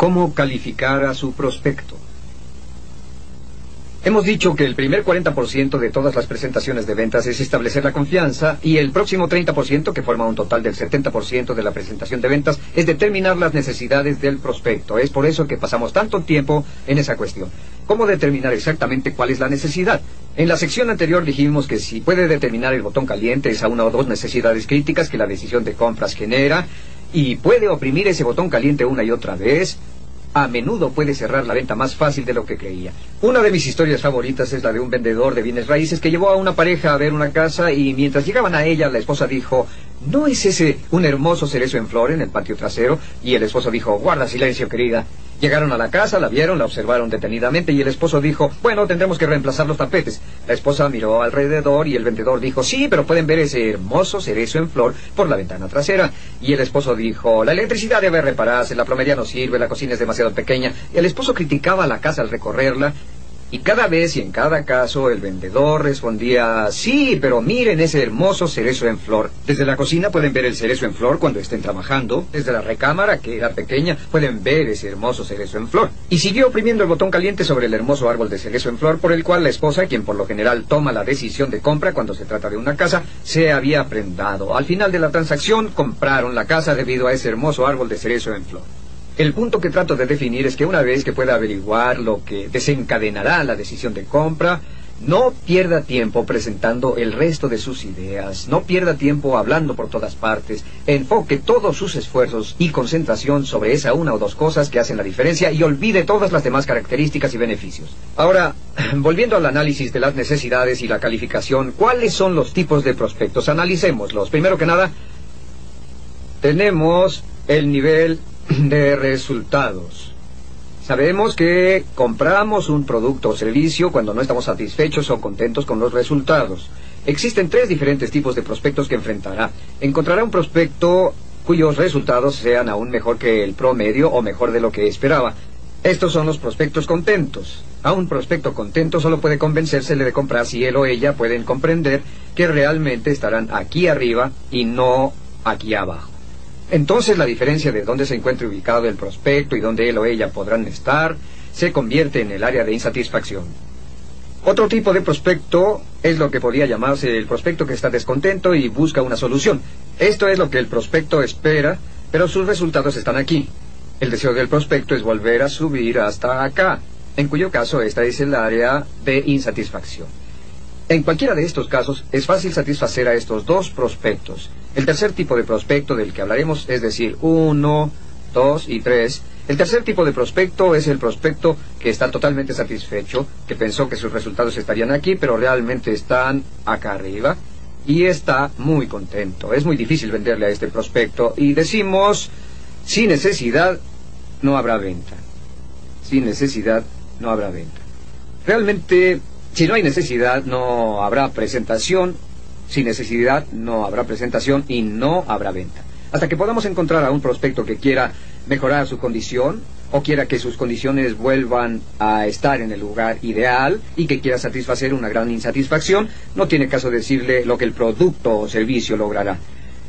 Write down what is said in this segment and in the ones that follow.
¿Cómo calificar a su prospecto? Hemos dicho que el primer 40% de todas las presentaciones de ventas es establecer la confianza y el próximo 30%, que forma un total del 70% de la presentación de ventas, es determinar las necesidades del prospecto. Es por eso que pasamos tanto tiempo en esa cuestión. ¿Cómo determinar exactamente cuál es la necesidad? En la sección anterior dijimos que si puede determinar el botón caliente esa una o dos necesidades críticas que la decisión de compras genera y puede oprimir ese botón caliente una y otra vez, a menudo puede cerrar la venta más fácil de lo que creía. Una de mis historias favoritas es la de un vendedor de bienes raíces que llevó a una pareja a ver una casa y mientras llegaban a ella la esposa dijo, ¿no es ese un hermoso cerezo en flor en el patio trasero? Y el esposo dijo, guarda silencio querida. Llegaron a la casa, la vieron, la observaron detenidamente y el esposo dijo, bueno, tendremos que reemplazar los tapetes. La esposa miró alrededor y el vendedor dijo, sí, pero pueden ver ese hermoso cerezo en flor por la ventana trasera. Y el esposo dijo, la electricidad debe repararse, la plomería no sirve, la cocina es demasiado pequeña. El esposo criticaba la casa al recorrerla y cada vez y en cada caso el vendedor respondía, sí, pero miren ese hermoso cerezo en flor. Desde la cocina pueden ver el cerezo en flor cuando estén trabajando. Desde la recámara, que era pequeña, pueden ver ese hermoso cerezo en flor. Y siguió oprimiendo el botón caliente sobre el hermoso árbol de cerezo en flor por el cual la esposa, quien por lo general toma la decisión de compra cuando se trata de una casa, se había prendado. Al final de la transacción compraron la casa debido a ese hermoso árbol de cerezo en flor. El punto que trato de definir es que una vez que pueda averiguar lo que desencadenará la decisión de compra, no pierda tiempo presentando el resto de sus ideas, no pierda tiempo hablando por todas partes, enfoque todos sus esfuerzos y concentración sobre esa una o dos cosas que hacen la diferencia y olvide todas las demás características y beneficios. Ahora, volviendo al análisis de las necesidades y la calificación, ¿cuáles son los tipos de prospectos? Analicémoslos. Primero que nada, tenemos el nivel de resultados. Sabemos que compramos un producto o servicio cuando no estamos satisfechos o contentos con los resultados. Existen tres diferentes tipos de prospectos que enfrentará. Encontrará un prospecto cuyos resultados sean aún mejor que el promedio o mejor de lo que esperaba. Estos son los prospectos contentos. A un prospecto contento solo puede convencérsele de comprar si él o ella pueden comprender que realmente estarán aquí arriba y no aquí abajo. Entonces la diferencia de dónde se encuentre ubicado el prospecto y dónde él o ella podrán estar se convierte en el área de insatisfacción. Otro tipo de prospecto es lo que podría llamarse el prospecto que está descontento y busca una solución. Esto es lo que el prospecto espera, pero sus resultados están aquí. El deseo del prospecto es volver a subir hasta acá, en cuyo caso esta es el área de insatisfacción. En cualquiera de estos casos es fácil satisfacer a estos dos prospectos. El tercer tipo de prospecto del que hablaremos, es decir, uno, dos y tres, el tercer tipo de prospecto es el prospecto que está totalmente satisfecho, que pensó que sus resultados estarían aquí, pero realmente están acá arriba, y está muy contento. Es muy difícil venderle a este prospecto y decimos, sin necesidad no habrá venta. Sin necesidad no habrá venta. Realmente si no hay necesidad, no habrá presentación. Sin necesidad, no habrá presentación y no habrá venta. Hasta que podamos encontrar a un prospecto que quiera mejorar su condición o quiera que sus condiciones vuelvan a estar en el lugar ideal y que quiera satisfacer una gran insatisfacción, no tiene caso decirle lo que el producto o servicio logrará.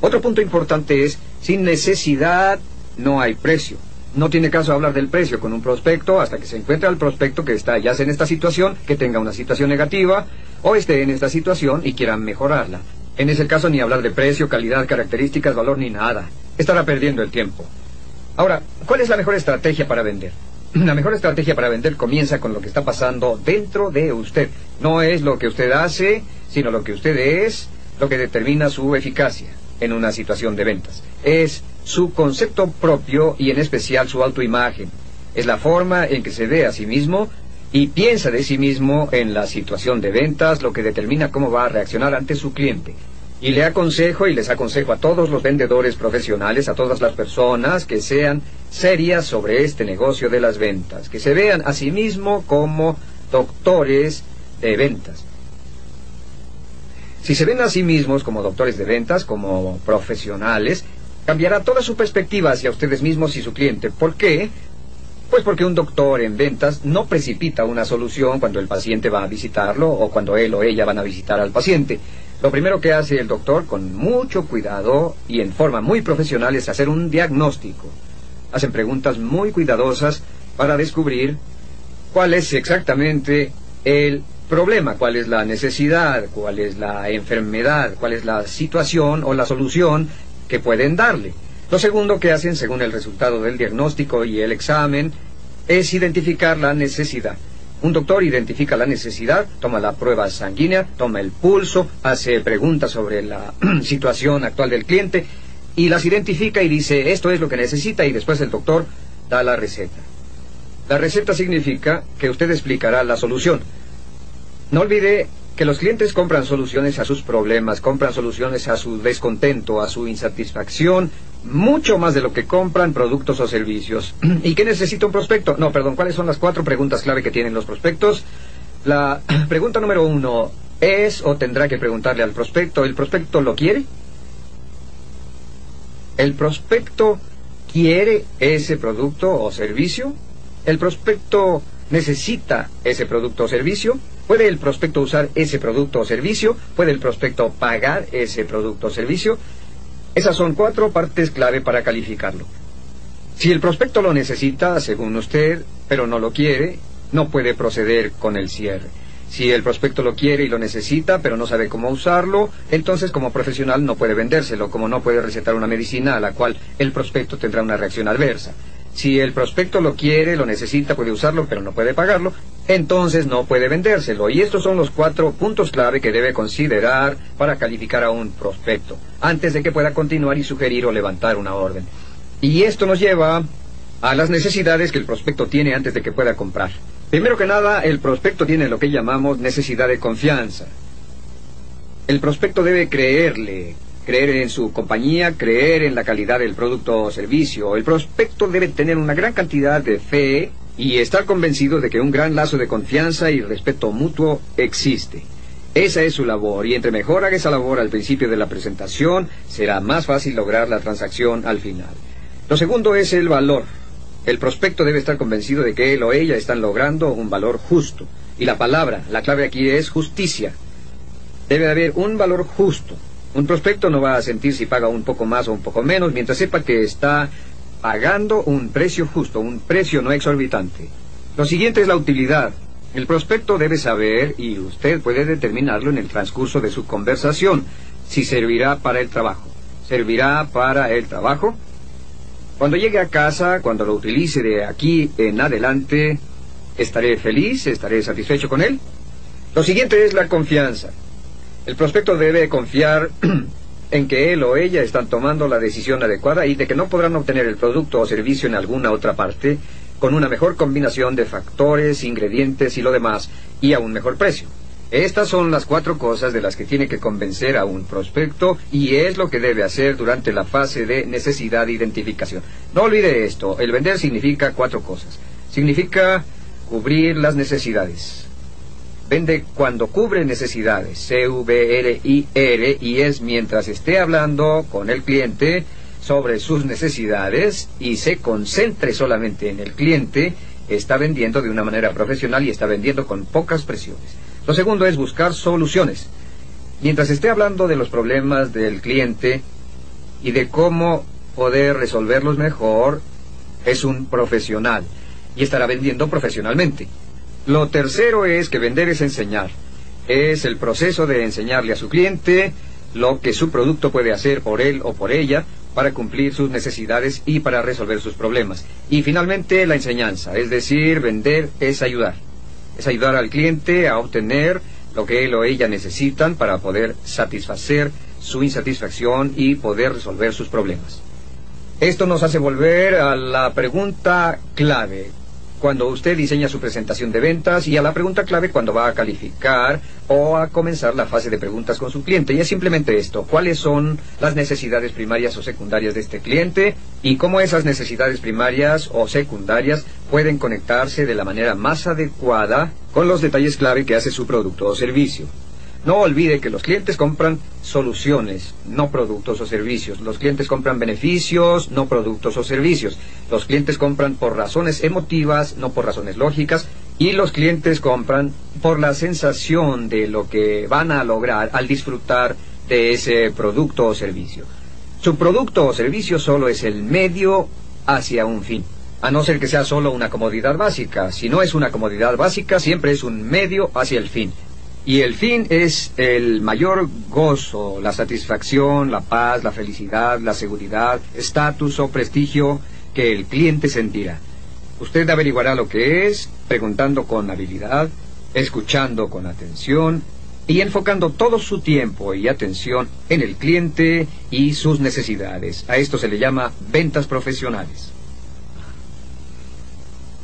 Otro punto importante es, sin necesidad no hay precio. No tiene caso hablar del precio con un prospecto hasta que se encuentre al prospecto que está ya en esta situación, que tenga una situación negativa, o esté en esta situación y quiera mejorarla. En ese caso ni hablar de precio, calidad, características, valor ni nada. Estará perdiendo el tiempo. Ahora, ¿cuál es la mejor estrategia para vender? La mejor estrategia para vender comienza con lo que está pasando dentro de usted. No es lo que usted hace, sino lo que usted es, lo que determina su eficacia en una situación de ventas. Es su concepto propio y en especial su autoimagen. Es la forma en que se ve a sí mismo y piensa de sí mismo en la situación de ventas, lo que determina cómo va a reaccionar ante su cliente. Y le aconsejo y les aconsejo a todos los vendedores profesionales, a todas las personas que sean serias sobre este negocio de las ventas, que se vean a sí mismo como doctores de ventas. Si se ven a sí mismos como doctores de ventas, como profesionales, cambiará toda su perspectiva hacia ustedes mismos y su cliente. ¿Por qué? Pues porque un doctor en ventas no precipita una solución cuando el paciente va a visitarlo o cuando él o ella van a visitar al paciente. Lo primero que hace el doctor con mucho cuidado y en forma muy profesional es hacer un diagnóstico. hacen preguntas muy cuidadosas para descubrir cuál es exactamente el problema, cuál es la necesidad, cuál es la enfermedad, cuál es la situación o la solución que pueden darle. Lo segundo que hacen, según el resultado del diagnóstico y el examen, es identificar la necesidad. Un doctor identifica la necesidad, toma la prueba sanguínea, toma el pulso, hace preguntas sobre la situación actual del cliente y las identifica y dice esto es lo que necesita y después el doctor da la receta. La receta significa que usted explicará la solución. No olvide que los clientes compran soluciones a sus problemas, compran soluciones a su descontento, a su insatisfacción, mucho más de lo que compran productos o servicios. ¿Y qué necesita un prospecto? No, perdón, ¿cuáles son las cuatro preguntas clave que tienen los prospectos? La pregunta número uno es o tendrá que preguntarle al prospecto, ¿el prospecto lo quiere? ¿El prospecto quiere ese producto o servicio? ¿El prospecto necesita ese producto o servicio? ¿Puede el prospecto usar ese producto o servicio? ¿Puede el prospecto pagar ese producto o servicio? Esas son cuatro partes clave para calificarlo. Si el prospecto lo necesita, según usted, pero no lo quiere, no puede proceder con el cierre. Si el prospecto lo quiere y lo necesita, pero no sabe cómo usarlo, entonces como profesional no puede vendérselo, como no puede recetar una medicina a la cual el prospecto tendrá una reacción adversa. Si el prospecto lo quiere, lo necesita, puede usarlo, pero no puede pagarlo, entonces no puede vendérselo. Y estos son los cuatro puntos clave que debe considerar para calificar a un prospecto, antes de que pueda continuar y sugerir o levantar una orden. Y esto nos lleva a las necesidades que el prospecto tiene antes de que pueda comprar. Primero que nada, el prospecto tiene lo que llamamos necesidad de confianza. El prospecto debe creerle, creer en su compañía, creer en la calidad del producto o servicio. El prospecto debe tener una gran cantidad de fe y estar convencido de que un gran lazo de confianza y respeto mutuo existe. Esa es su labor, y entre mejor haga esa labor al principio de la presentación, será más fácil lograr la transacción al final. Lo segundo es el valor. El prospecto debe estar convencido de que él o ella están logrando un valor justo. Y la palabra, la clave aquí es justicia. Debe haber un valor justo. Un prospecto no va a sentir si paga un poco más o un poco menos mientras sepa que está pagando un precio justo, un precio no exorbitante. Lo siguiente es la utilidad. El prospecto debe saber, y usted puede determinarlo en el transcurso de su conversación, si servirá para el trabajo. ¿Servirá para el trabajo? Cuando llegue a casa, cuando lo utilice de aquí en adelante, ¿estaré feliz? ¿Estaré satisfecho con él? Lo siguiente es la confianza. El prospecto debe confiar en que él o ella están tomando la decisión adecuada y de que no podrán obtener el producto o servicio en alguna otra parte con una mejor combinación de factores, ingredientes y lo demás, y a un mejor precio. Estas son las cuatro cosas de las que tiene que convencer a un prospecto y es lo que debe hacer durante la fase de necesidad de identificación. No olvide esto, el vender significa cuatro cosas. Significa cubrir las necesidades, Vende cuando cubre necesidades, C-V-R-I-R, y es mientras esté hablando con el cliente sobre sus necesidades y se concentre solamente en el cliente, está vendiendo de una manera profesional y está vendiendo con pocas presiones. Lo segundo es buscar soluciones. Mientras esté hablando de los problemas del cliente y de cómo poder resolverlos mejor, es un profesional y estará vendiendo profesionalmente. Lo tercero es que vender es enseñar. Es el proceso de enseñarle a su cliente lo que su producto puede hacer por él o por ella para cumplir sus necesidades y para resolver sus problemas. Y finalmente la enseñanza, es decir, vender es ayudar. Es ayudar al cliente a obtener lo que él o ella necesitan para poder satisfacer su insatisfacción y poder resolver sus problemas. Esto nos hace volver a la pregunta clave cuando usted diseña su presentación de ventas y a la pregunta clave cuando va a calificar o a comenzar la fase de preguntas con su cliente. Y es simplemente esto, cuáles son las necesidades primarias o secundarias de este cliente y cómo esas necesidades primarias o secundarias pueden conectarse de la manera más adecuada con los detalles clave que hace su producto o servicio. No olvide que los clientes compran soluciones, no productos o servicios. Los clientes compran beneficios, no productos o servicios. Los clientes compran por razones emotivas, no por razones lógicas. Y los clientes compran por la sensación de lo que van a lograr al disfrutar de ese producto o servicio. Su producto o servicio solo es el medio hacia un fin. A no ser que sea solo una comodidad básica. Si no es una comodidad básica, siempre es un medio hacia el fin. Y el fin es el mayor gozo, la satisfacción, la paz, la felicidad, la seguridad, estatus o prestigio que el cliente sentirá. Usted averiguará lo que es, preguntando con habilidad, escuchando con atención y enfocando todo su tiempo y atención en el cliente y sus necesidades. A esto se le llama ventas profesionales.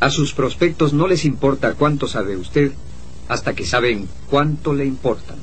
A sus prospectos no les importa cuánto sabe usted, hasta que saben cuánto le importan.